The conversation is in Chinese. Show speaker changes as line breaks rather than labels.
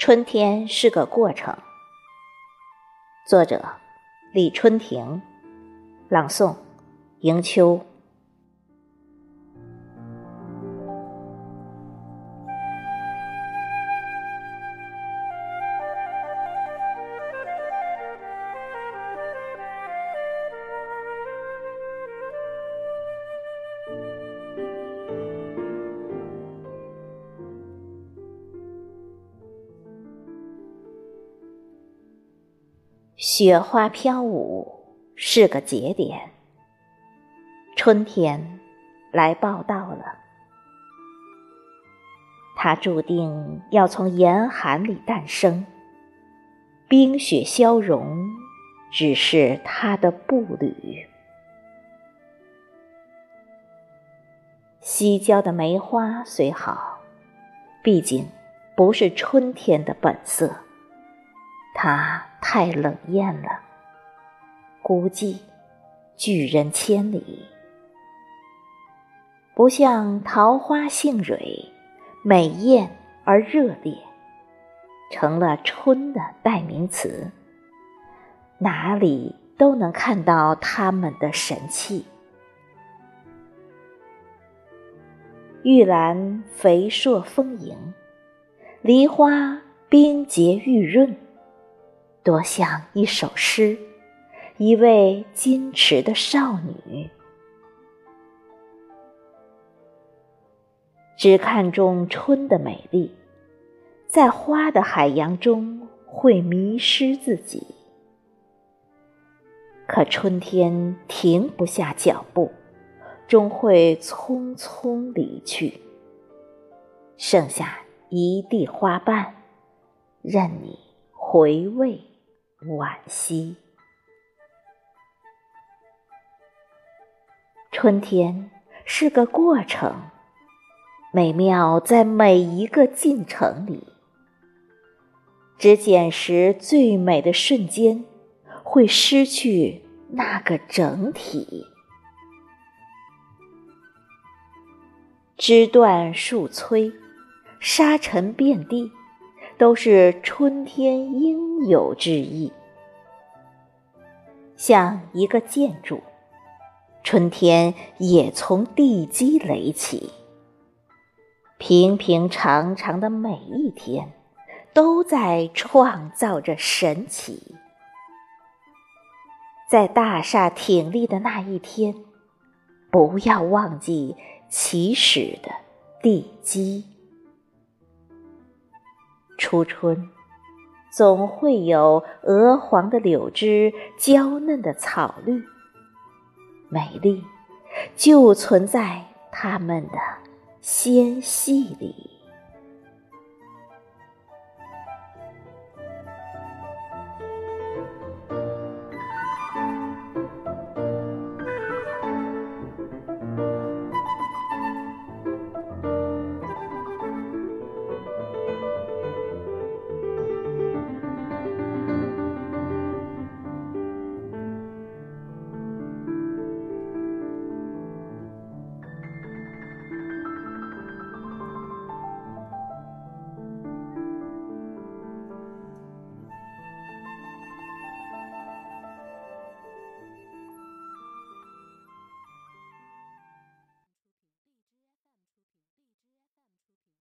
春天是个过程。作者：李春亭，朗诵：迎秋。雪花飘舞是个节点，春天来报道了。它注定要从严寒里诞生，冰雪消融只是它的步履。西郊的梅花虽好，毕竟不是春天的本色。它太冷艳了，孤寂，拒人千里。不像桃花杏蕊，美艳而热烈，成了春的代名词。哪里都能看到它们的神气。玉兰肥硕丰盈，梨花冰洁玉润。多像一首诗，一位矜持的少女，只看重春的美丽，在花的海洋中会迷失自己。可春天停不下脚步，终会匆匆离去，剩下一地花瓣，任你回味。惋惜，春天是个过程，美妙在每一个进程里。只捡拾最美的瞬间，会失去那个整体。枝断树摧，沙尘遍地。都是春天应有之意，像一个建筑，春天也从地基垒起。平平常常的每一天，都在创造着神奇。在大厦挺立的那一天，不要忘记起始的地基。初春，总会有鹅黄的柳枝、娇嫩的草绿，美丽就存在它们的纤细里。